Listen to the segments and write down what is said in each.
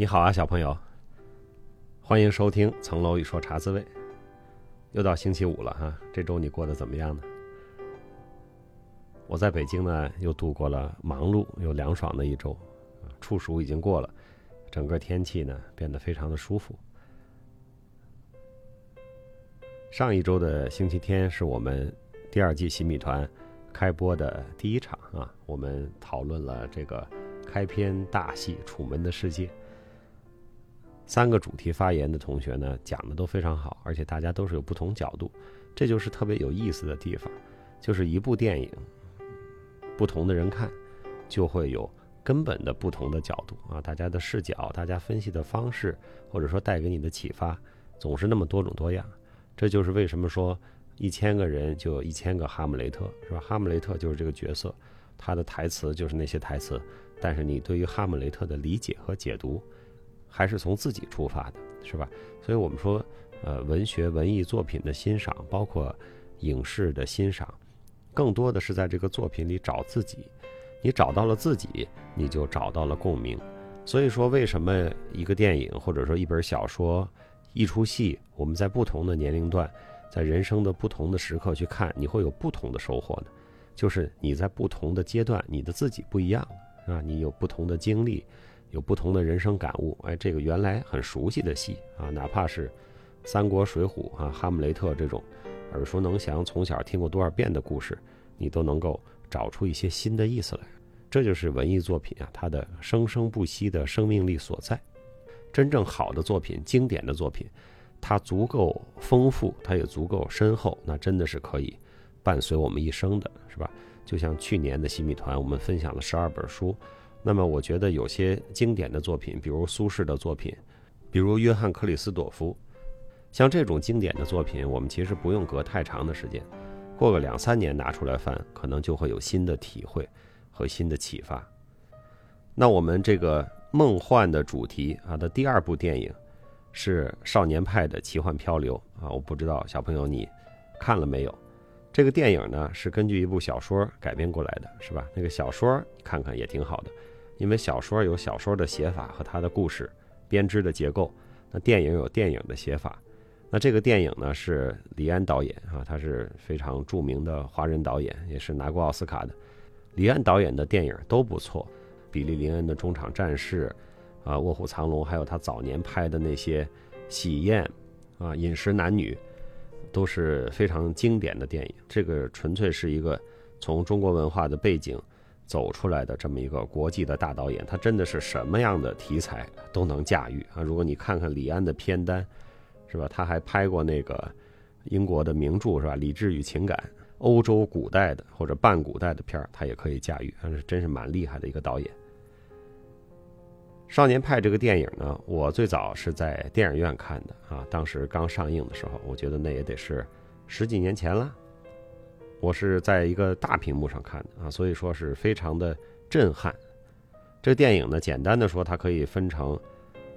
你好啊，小朋友，欢迎收听《层楼一说茶滋味》。又到星期五了哈，这周你过得怎么样呢？我在北京呢，又度过了忙碌又凉爽的一周，处暑已经过了，整个天气呢变得非常的舒服。上一周的星期天是我们第二季新米团开播的第一场啊，我们讨论了这个开篇大戏《楚门的世界》。三个主题发言的同学呢，讲的都非常好，而且大家都是有不同角度，这就是特别有意思的地方。就是一部电影，不同的人看，就会有根本的不同的角度啊。大家的视角，大家分析的方式，或者说带给你的启发，总是那么多种多样。这就是为什么说一千个人就有一千个哈姆雷特，是吧？哈姆雷特就是这个角色，他的台词就是那些台词，但是你对于哈姆雷特的理解和解读。还是从自己出发的，是吧？所以我们说，呃，文学文艺作品的欣赏，包括影视的欣赏，更多的是在这个作品里找自己。你找到了自己，你就找到了共鸣。所以说，为什么一个电影或者说一本小说、一出戏，我们在不同的年龄段，在人生的不同的时刻去看，你会有不同的收获呢？就是你在不同的阶段，你的自己不一样，啊，你有不同的经历。有不同的人生感悟，哎，这个原来很熟悉的戏啊，哪怕是《三国》《水浒》啊，《哈姆雷特》这种耳熟能详、从小听过多少遍的故事，你都能够找出一些新的意思来。这就是文艺作品啊，它的生生不息的生命力所在。真正好的作品、经典的作品，它足够丰富，它也足够深厚，那真的是可以伴随我们一生的，是吧？就像去年的新米团，我们分享了十二本书。那么，我觉得有些经典的作品，比如苏轼的作品，比如约翰克里斯朵夫，像这种经典的作品，我们其实不用隔太长的时间，过个两三年拿出来翻，可能就会有新的体会和新的启发。那我们这个梦幻的主题啊的第二部电影是《少年派的奇幻漂流》啊，我不知道小朋友你看了没有？这个电影呢是根据一部小说改编过来的，是吧？那个小说看看也挺好的。因为小说有小说的写法和它的故事编织的结构，那电影有电影的写法。那这个电影呢是李安导演啊，他是非常著名的华人导演，也是拿过奥斯卡的。李安导演的电影都不错，比利林恩的《中场战事》啊，《卧虎藏龙》，还有他早年拍的那些《喜宴》啊，《饮食男女》，都是非常经典的电影。这个纯粹是一个从中国文化的背景。走出来的这么一个国际的大导演，他真的是什么样的题材都能驾驭啊！如果你看看李安的片单，是吧？他还拍过那个英国的名著，是吧？《理智与情感》，欧洲古代的或者半古代的片儿，他也可以驾驭，他是真是蛮厉害的一个导演。《少年派》这个电影呢，我最早是在电影院看的啊，当时刚上映的时候，我觉得那也得是十几年前了。我是在一个大屏幕上看的啊，所以说是非常的震撼。这电影呢，简单的说，它可以分成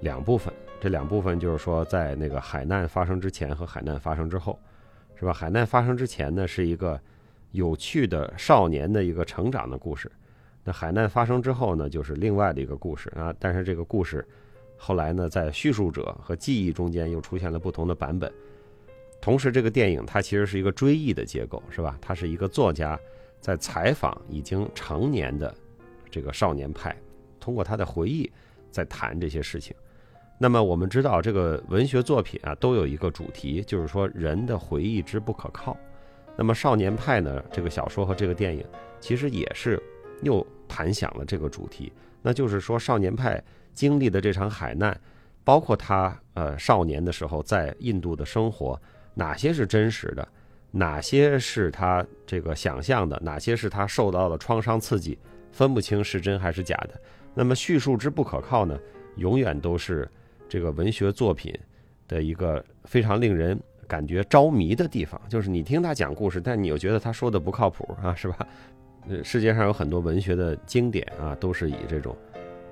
两部分。这两部分就是说，在那个海难发生之前和海难发生之后，是吧？海难发生之前呢，是一个有趣的少年的一个成长的故事。那海难发生之后呢，就是另外的一个故事啊。但是这个故事后来呢，在叙述者和记忆中间又出现了不同的版本。同时，这个电影它其实是一个追忆的结构，是吧？它是一个作家在采访已经成年的这个少年派，通过他的回忆在谈这些事情。那么我们知道，这个文学作品啊都有一个主题，就是说人的回忆之不可靠。那么少年派呢，这个小说和这个电影其实也是又谈响了这个主题，那就是说少年派经历的这场海难，包括他呃少年的时候在印度的生活。哪些是真实的，哪些是他这个想象的，哪些是他受到了创伤刺激，分不清是真还是假的。那么叙述之不可靠呢，永远都是这个文学作品的一个非常令人感觉着迷的地方。就是你听他讲故事，但你又觉得他说的不靠谱啊，是吧？呃，世界上有很多文学的经典啊，都是以这种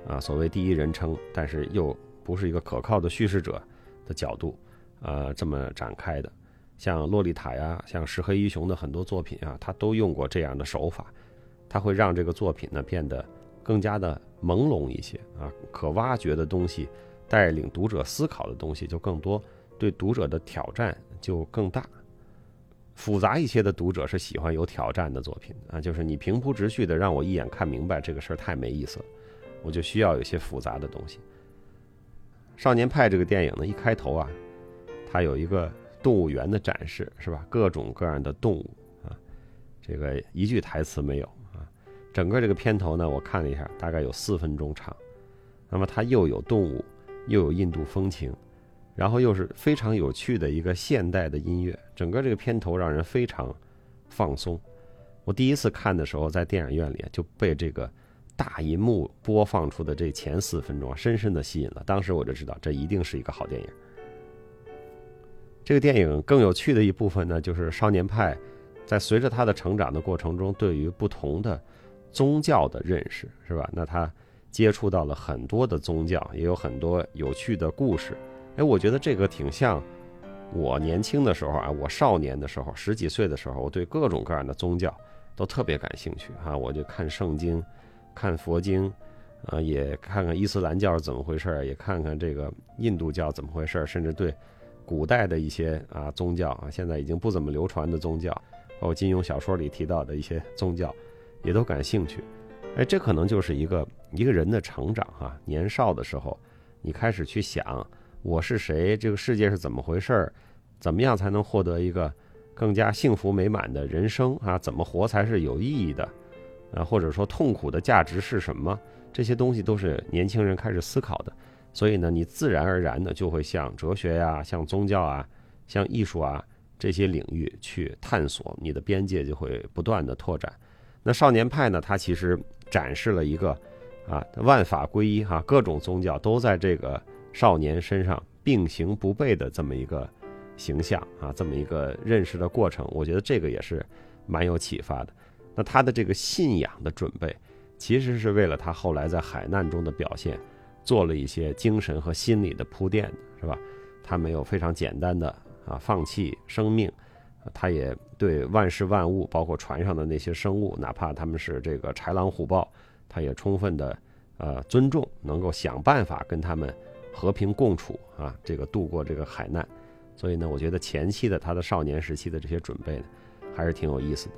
啊所谓第一人称，但是又不是一个可靠的叙事者的角度。呃，这么展开的，像《洛丽塔》呀，像《石黑一雄》的很多作品啊，他都用过这样的手法，他会让这个作品呢变得更加的朦胧一些啊，可挖掘的东西，带领读者思考的东西就更多，对读者的挑战就更大。复杂一些的读者是喜欢有挑战的作品啊，就是你平铺直叙的让我一眼看明白这个事儿太没意思了，我就需要有些复杂的东西。《少年派》这个电影呢，一开头啊，它有一个动物园的展示，是吧？各种各样的动物啊，这个一句台词没有啊。整个这个片头呢，我看了一下，大概有四分钟长。那么它又有动物，又有印度风情。然后又是非常有趣的一个现代的音乐，整个这个片头让人非常放松。我第一次看的时候，在电影院里就被这个大银幕播放出的这前四分钟啊深深的吸引了。当时我就知道这一定是一个好电影。这个电影更有趣的一部分呢，就是少年派在随着他的成长的过程中，对于不同的宗教的认识，是吧？那他接触到了很多的宗教，也有很多有趣的故事。哎，我觉得这个挺像我年轻的时候啊，我少年的时候，十几岁的时候，我对各种各样的宗教都特别感兴趣啊。我就看圣经，看佛经，啊，也看看伊斯兰教是怎么回事也看看这个印度教怎么回事甚至对古代的一些啊宗教啊，现在已经不怎么流传的宗教，包括金庸小说里提到的一些宗教，也都感兴趣。哎，这可能就是一个一个人的成长哈。年少的时候，你开始去想。我是谁？这个世界是怎么回事儿？怎么样才能获得一个更加幸福美满的人生啊？怎么活才是有意义的？啊，或者说痛苦的价值是什么？这些东西都是年轻人开始思考的。所以呢，你自然而然的就会向哲学呀、向宗教啊、向艺术啊这些领域去探索，你的边界就会不断的拓展。那少年派呢？它其实展示了一个啊万法归一哈，各种宗教都在这个。少年身上并行不悖的这么一个形象啊，这么一个认识的过程，我觉得这个也是蛮有启发的。那他的这个信仰的准备，其实是为了他后来在海难中的表现做了一些精神和心理的铺垫，是吧？他没有非常简单的啊放弃生命，他也对万事万物，包括船上的那些生物，哪怕他们是这个豺狼虎豹，他也充分的呃尊重，能够想办法跟他们。和平共处啊，这个度过这个海难，所以呢，我觉得前期的他的少年时期的这些准备呢，还是挺有意思的。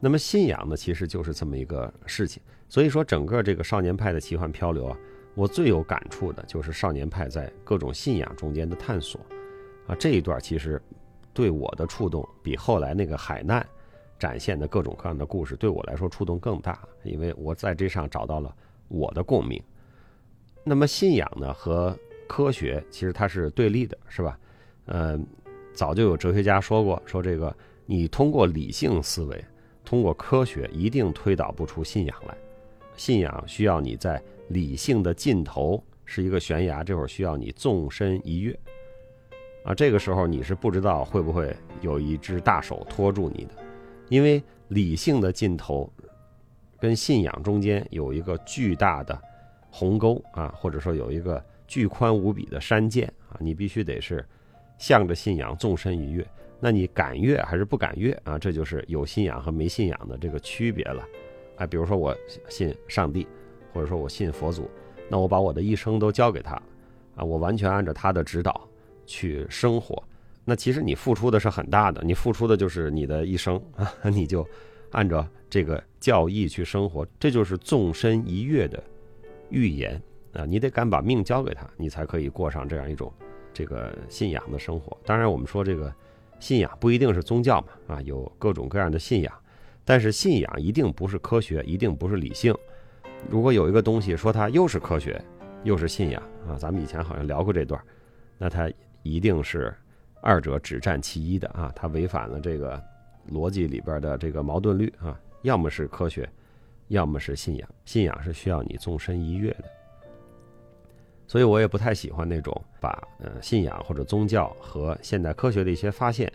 那么信仰呢，其实就是这么一个事情。所以说，整个这个少年派的奇幻漂流啊，我最有感触的就是少年派在各种信仰中间的探索啊，这一段其实对我的触动，比后来那个海难展现的各种各样的故事对我来说触动更大，因为我在这上找到了。我的共鸣。那么信仰呢和科学其实它是对立的，是吧？嗯，早就有哲学家说过，说这个你通过理性思维，通过科学一定推导不出信仰来。信仰需要你在理性的尽头是一个悬崖，这会儿需要你纵身一跃。啊，这个时候你是不知道会不会有一只大手托住你的，因为理性的尽头。跟信仰中间有一个巨大的鸿沟啊，或者说有一个巨宽无比的山涧啊，你必须得是向着信仰纵身一跃。那你敢跃还是不敢跃啊？这就是有信仰和没信仰的这个区别了。哎，比如说我信上帝，或者说我信佛祖，那我把我的一生都交给他啊，我完全按照他的指导去生活。那其实你付出的是很大的，你付出的就是你的一生 啊，你就按照。这个教义去生活，这就是纵身一跃的预言啊！你得敢把命交给他，你才可以过上这样一种这个信仰的生活。当然，我们说这个信仰不一定是宗教嘛，啊，有各种各样的信仰，但是信仰一定不是科学，一定不是理性。如果有一个东西说它又是科学又是信仰啊，咱们以前好像聊过这段，那它一定是二者只占其一的啊，它违反了这个逻辑里边的这个矛盾律啊。要么是科学，要么是信仰。信仰是需要你纵身一跃的，所以我也不太喜欢那种把呃信仰或者宗教和现代科学的一些发现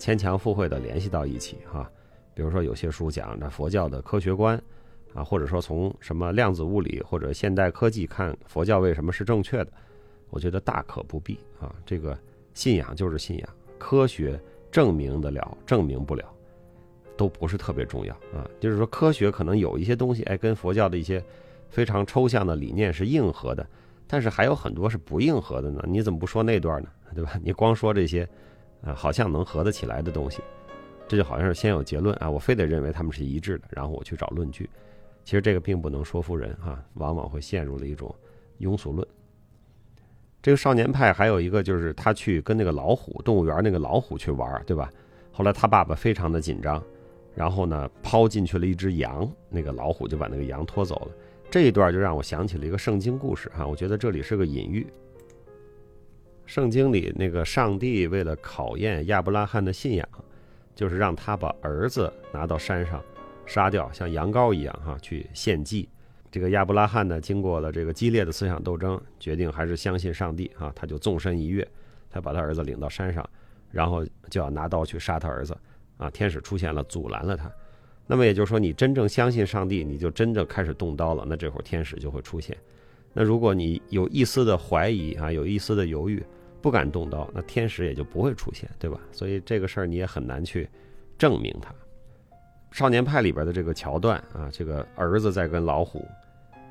牵强附会的联系到一起哈。比如说有些书讲的佛教的科学观啊，或者说从什么量子物理或者现代科技看佛教为什么是正确的，我觉得大可不必啊。这个信仰就是信仰，科学证明得了，证明不了。都不是特别重要啊。就是说，科学可能有一些东西，哎，跟佛教的一些非常抽象的理念是硬核的，但是还有很多是不硬核的呢。你怎么不说那段呢？对吧？你光说这些，啊，好像能合得起来的东西，这就好像是先有结论啊，我非得认为他们是一致的，然后我去找论据。其实这个并不能说服人哈，往往会陷入了一种庸俗论。这个少年派还有一个就是他去跟那个老虎动物园那个老虎去玩，对吧？后来他爸爸非常的紧张，然后呢抛进去了一只羊，那个老虎就把那个羊拖走了。这一段就让我想起了一个圣经故事哈，我觉得这里是个隐喻。圣经里那个上帝为了考验亚伯拉罕的信仰，就是让他把儿子拿到山上杀掉，像羊羔一样哈去献祭。这个亚伯拉罕呢，经过了这个激烈的思想斗争，决定还是相信上帝啊，他就纵身一跃，他把他儿子领到山上，然后就要拿刀去杀他儿子啊。天使出现了，阻拦了他。那么也就是说，你真正相信上帝，你就真正开始动刀了。那这会儿天使就会出现。那如果你有一丝的怀疑啊，有一丝的犹豫，不敢动刀，那天使也就不会出现，对吧？所以这个事儿你也很难去证明它。少年派里边的这个桥段啊，这个儿子在跟老虎。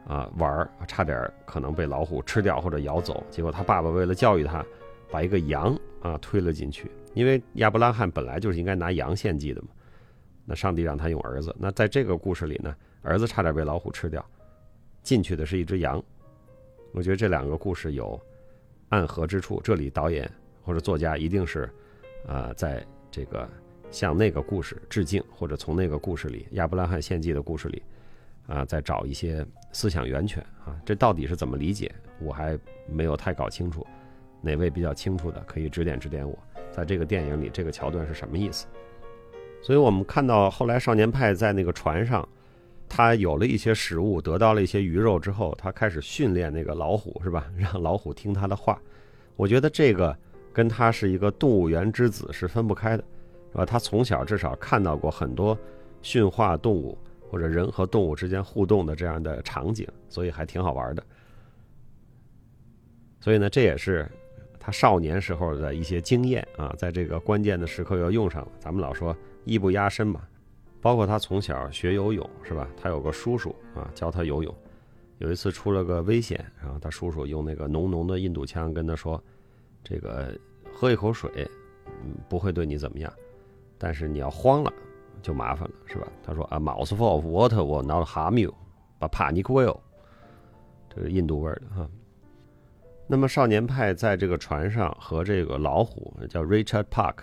啊，玩儿差点可能被老虎吃掉或者咬走，结果他爸爸为了教育他，把一个羊啊推了进去，因为亚伯拉罕本来就是应该拿羊献祭的嘛。那上帝让他用儿子，那在这个故事里呢，儿子差点被老虎吃掉，进去的是一只羊。我觉得这两个故事有暗合之处，这里导演或者作家一定是啊，在这个向那个故事致敬，或者从那个故事里亚伯拉罕献祭的故事里。啊，再找一些思想源泉啊，这到底是怎么理解？我还没有太搞清楚。哪位比较清楚的，可以指点指点我，在这个电影里这个桥段是什么意思？所以我们看到后来少年派在那个船上，他有了一些食物，得到了一些鱼肉之后，他开始训练那个老虎，是吧？让老虎听他的话。我觉得这个跟他是一个动物园之子是分不开的，是吧？他从小至少看到过很多驯化动物。或者人和动物之间互动的这样的场景，所以还挺好玩的。所以呢，这也是他少年时候的一些经验啊，在这个关键的时刻要用上了。咱们老说艺不压身嘛，包括他从小学游泳是吧？他有个叔叔啊，教他游泳。有一次出了个危险，然后他叔叔用那个浓浓的印度腔跟他说：“这个喝一口水，嗯，不会对你怎么样，但是你要慌了。”就麻烦了，是吧？他说：“A mouthful of water will not harm you, but panic will。”这是印度味儿的哈。那么少年派在这个船上和这个老虎叫 Richard Park，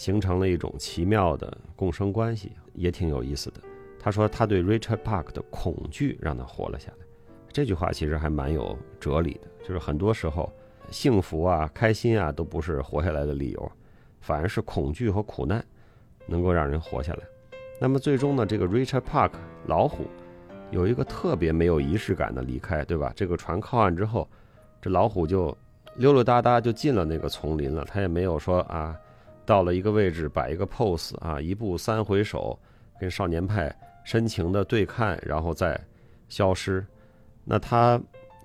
形成了一种奇妙的共生关系，也挺有意思的。他说他对 Richard Park 的恐惧让他活了下来。这句话其实还蛮有哲理的，就是很多时候幸福啊、开心啊都不是活下来的理由，反而是恐惧和苦难。能够让人活下来，那么最终呢？这个 Richard Park 老虎有一个特别没有仪式感的离开，对吧？这个船靠岸之后，这老虎就溜溜达达就进了那个丛林了。他也没有说啊，到了一个位置摆一个 pose 啊，一步三回首，跟少年派深情的对看，然后再消失。那他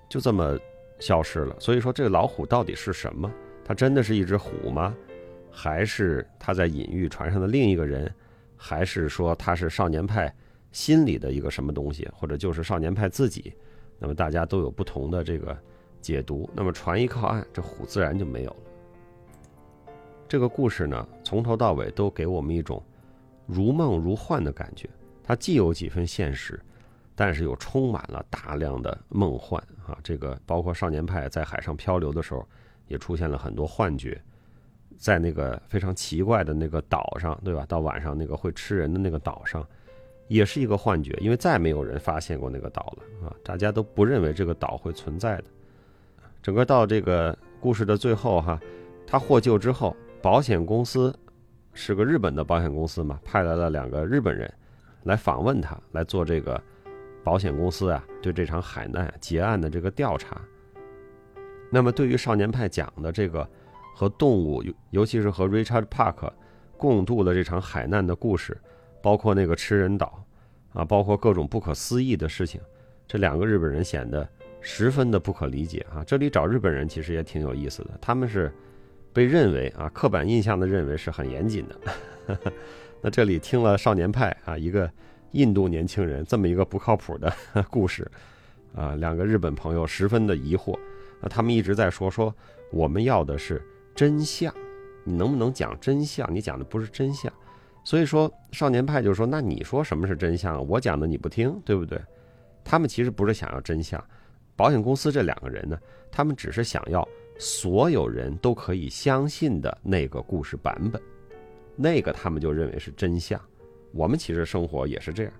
就这么消失了。所以说，这个老虎到底是什么？它真的是一只虎吗？还是他在隐喻船上的另一个人，还是说他是少年派心里的一个什么东西，或者就是少年派自己？那么大家都有不同的这个解读。那么船一靠岸，这虎自然就没有了。这个故事呢，从头到尾都给我们一种如梦如幻的感觉。它既有几分现实，但是又充满了大量的梦幻啊！这个包括少年派在海上漂流的时候，也出现了很多幻觉。在那个非常奇怪的那个岛上，对吧？到晚上那个会吃人的那个岛上，也是一个幻觉，因为再没有人发现过那个岛了啊！大家都不认为这个岛会存在的。整个到这个故事的最后，哈，他获救之后，保险公司是个日本的保险公司嘛，派来了两个日本人来访问他，来做这个保险公司啊对这场海难结案的这个调查。那么对于少年派讲的这个。和动物，尤其是和 Richard Park 共度的这场海难的故事，包括那个吃人岛，啊，包括各种不可思议的事情，这两个日本人显得十分的不可理解啊。这里找日本人其实也挺有意思的，他们是被认为啊，刻板印象的认为是很严谨的，那这里听了少年派啊，一个印度年轻人这么一个不靠谱的 故事，啊，两个日本朋友十分的疑惑，那，他们一直在说说我们要的是真相，你能不能讲真相？你讲的不是真相，所以说少年派就说，那你说什么是真相？我讲的你不听，对不对？他们其实不是想要真相，保险公司这两个人呢，他们只是想要所有人都可以相信的那个故事版本。那个他们就认为是真相，我们其实生活也是这样，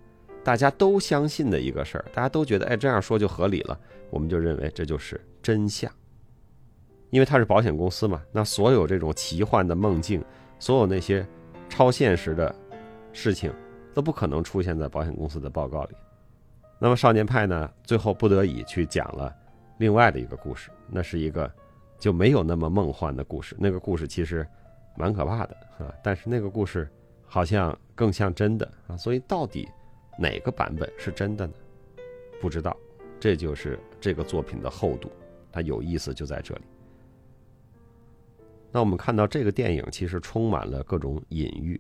大家都相信的一个事儿，大家都觉得哎这样说就合理了，我们就认为这就是真相。因为它是保险公司嘛，那所有这种奇幻的梦境，所有那些超现实的事情，都不可能出现在保险公司的报告里。那么少年派呢，最后不得已去讲了另外的一个故事，那是一个就没有那么梦幻的故事，那个故事其实。蛮可怕的啊！但是那个故事好像更像真的啊，所以到底哪个版本是真的呢？不知道，这就是这个作品的厚度，它有意思就在这里。那我们看到这个电影其实充满了各种隐喻。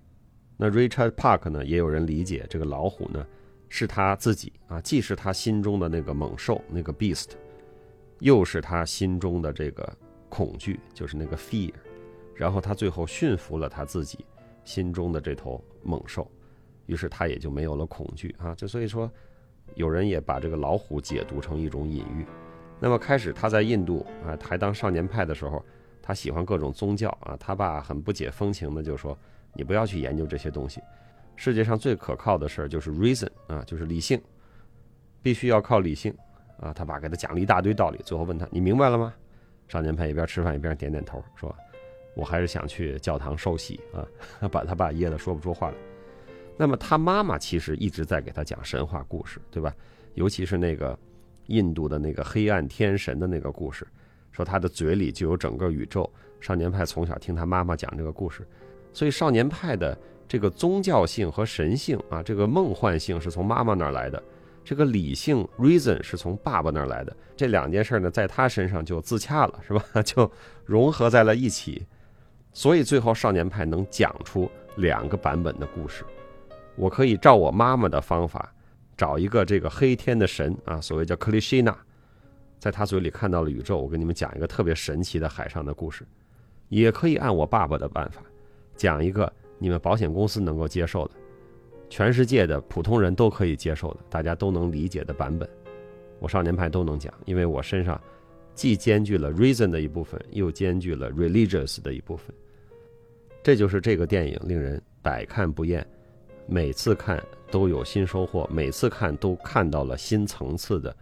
那 Richard Park 呢，也有人理解这个老虎呢是他自己啊，既是他心中的那个猛兽那个 beast，又是他心中的这个恐惧，就是那个 fear。然后他最后驯服了他自己心中的这头猛兽，于是他也就没有了恐惧啊。就所以说，有人也把这个老虎解读成一种隐喻。那么开始他在印度啊，还当少年派的时候，他喜欢各种宗教啊。他爸很不解风情的就说：“你不要去研究这些东西，世界上最可靠的事儿就是 reason 啊，就是理性，必须要靠理性啊。”他爸给他讲了一大堆道理，最后问他：“你明白了吗？”少年派一边吃饭一边点点头说。我还是想去教堂受洗啊，把他爸噎得说不出话来。那么他妈妈其实一直在给他讲神话故事，对吧？尤其是那个印度的那个黑暗天神的那个故事，说他的嘴里就有整个宇宙。少年派从小听他妈妈讲这个故事，所以少年派的这个宗教性和神性啊，这个梦幻性是从妈妈那儿来的，这个理性 reason 是从爸爸那儿来的。这两件事呢，在他身上就自洽了，是吧？就融合在了一起。所以最后少年派能讲出两个版本的故事，我可以照我妈妈的方法，找一个这个黑天的神啊，所谓叫克里希纳，在他嘴里看到了宇宙。我跟你们讲一个特别神奇的海上的故事，也可以按我爸爸的办法，讲一个你们保险公司能够接受的，全世界的普通人都可以接受的，大家都能理解的版本。我少年派都能讲，因为我身上既兼具了 reason 的一部分，又兼具了 religious 的一部分。这就是这个电影令人百看不厌，每次看都有新收获，每次看都看到了新层次的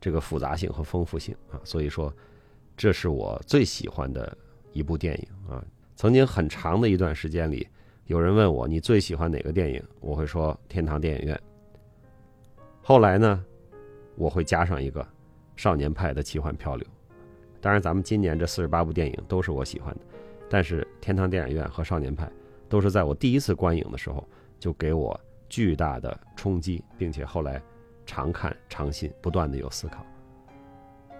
这个复杂性和丰富性啊！所以说，这是我最喜欢的一部电影啊！曾经很长的一段时间里，有人问我你最喜欢哪个电影，我会说天堂电影院。后来呢，我会加上一个少年派的奇幻漂流。当然，咱们今年这四十八部电影都是我喜欢的。但是天堂电影院和少年派都是在我第一次观影的时候就给我巨大的冲击，并且后来常看常新，不断的有思考。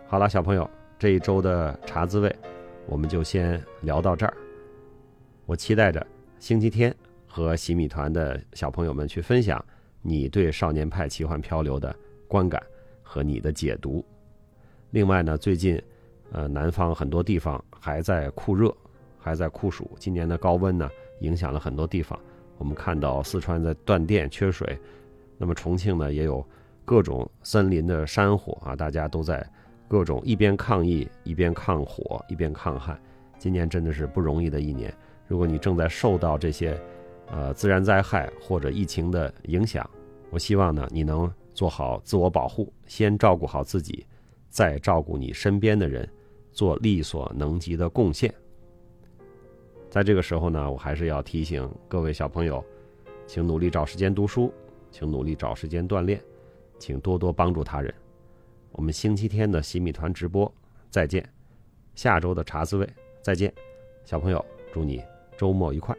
好了，小朋友，这一周的茶滋味我们就先聊到这儿。我期待着星期天和洗米团的小朋友们去分享你对少年派奇幻漂流的观感和你的解读。另外呢，最近呃南方很多地方还在酷热。还在酷暑，今年的高温呢，影响了很多地方。我们看到四川在断电、缺水，那么重庆呢，也有各种森林的山火啊，大家都在各种一边抗疫、一边抗火、一边抗旱。今年真的是不容易的一年。如果你正在受到这些呃自然灾害或者疫情的影响，我希望呢，你能做好自我保护，先照顾好自己，再照顾你身边的人，做力所能及的贡献。在这个时候呢，我还是要提醒各位小朋友，请努力找时间读书，请努力找时间锻炼，请多多帮助他人。我们星期天的洗米团直播再见，下周的茶滋味再见，小朋友祝你周末愉快。